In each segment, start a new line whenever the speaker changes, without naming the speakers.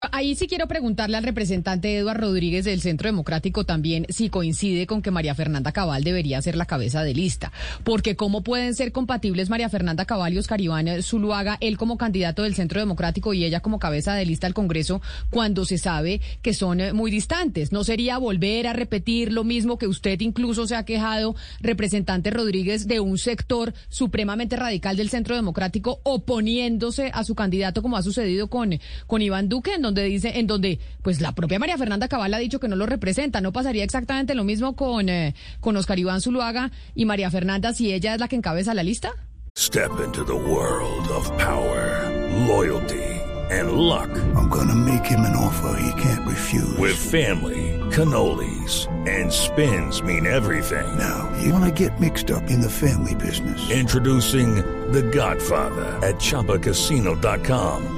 Ahí sí quiero preguntarle al representante Eduardo Rodríguez del Centro Democrático también si coincide con que María Fernanda Cabal debería ser la cabeza de lista. Porque cómo pueden ser compatibles María Fernanda Cabal y Oscar Iván Zuluaga, él como candidato del Centro Democrático y ella como cabeza de lista al Congreso, cuando se sabe que son eh, muy distantes. ¿No sería volver a repetir lo mismo que usted incluso se ha quejado, representante Rodríguez, de un sector supremamente radical del Centro Democrático oponiéndose a su candidato como ha sucedido con, con Iván Duque? Donde dice, en donde pues la propia María Fernanda Cabal ha dicho que no lo representa. ¿No pasaría exactamente lo mismo con, eh, con Oscar Iván Zuluaga y María Fernanda si ella es la que encabeza la lista?
Step into the world of power, loyalty, and luck.
I'm gonna make him an offer he can't refuse.
With family, cannolis, and spins mean everything.
Now, you wanna get mixed up in the family business.
Introducing The Godfather at ChumbaCasino.com.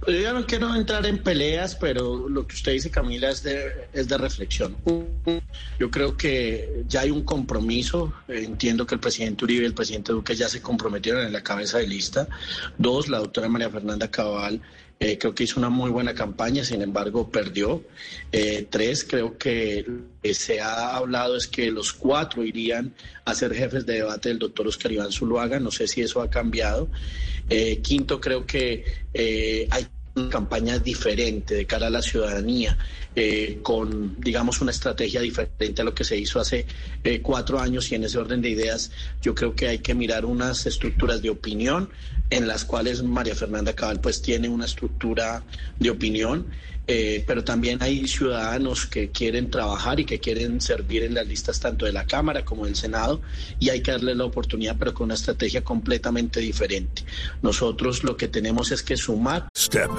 Pues yo no quiero entrar en peleas, pero lo que usted dice, Camila, es de, es de reflexión. Yo creo que ya hay un compromiso. Entiendo que el presidente Uribe y el presidente Duque ya se comprometieron en la cabeza de lista. Dos, la doctora María Fernanda Cabal eh, creo que hizo una muy buena campaña, sin embargo perdió. Eh, tres, creo que se ha hablado es que los cuatro irían a ser jefes de debate del doctor Oscar Iván Zuluaga. No sé si eso ha cambiado. Eh, quinto, creo que hay campaña diferente de cara a la ciudadanía, con, digamos, una estrategia diferente a lo que se hizo hace cuatro años y en ese orden de ideas yo creo que hay que mirar unas estructuras de opinión en las cuales María Fernanda Cabal pues tiene una estructura de opinión, eh, pero también hay ciudadanos que quieren trabajar y que quieren servir en las listas tanto de la Cámara como del Senado y hay que darle la oportunidad pero con una estrategia completamente diferente. Nosotros lo que tenemos es que sumar.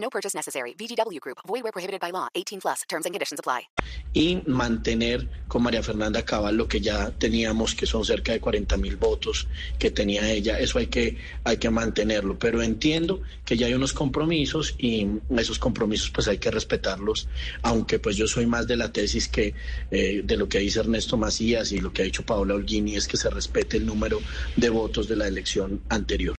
No purchase necessary. VGW Group. Void where prohibited by law. 18 plus. Terms and conditions apply.
Y mantener con María Fernanda Cabal lo que ya teníamos, que son cerca de 40 mil votos que tenía ella. Eso hay que, hay que mantenerlo. Pero entiendo que ya hay unos compromisos y esos compromisos pues hay que respetarlos. Aunque pues yo soy más de la tesis que eh, de lo que dice Ernesto Macías y lo que ha dicho Paola Holguini es que se respete el número de votos de la elección anterior.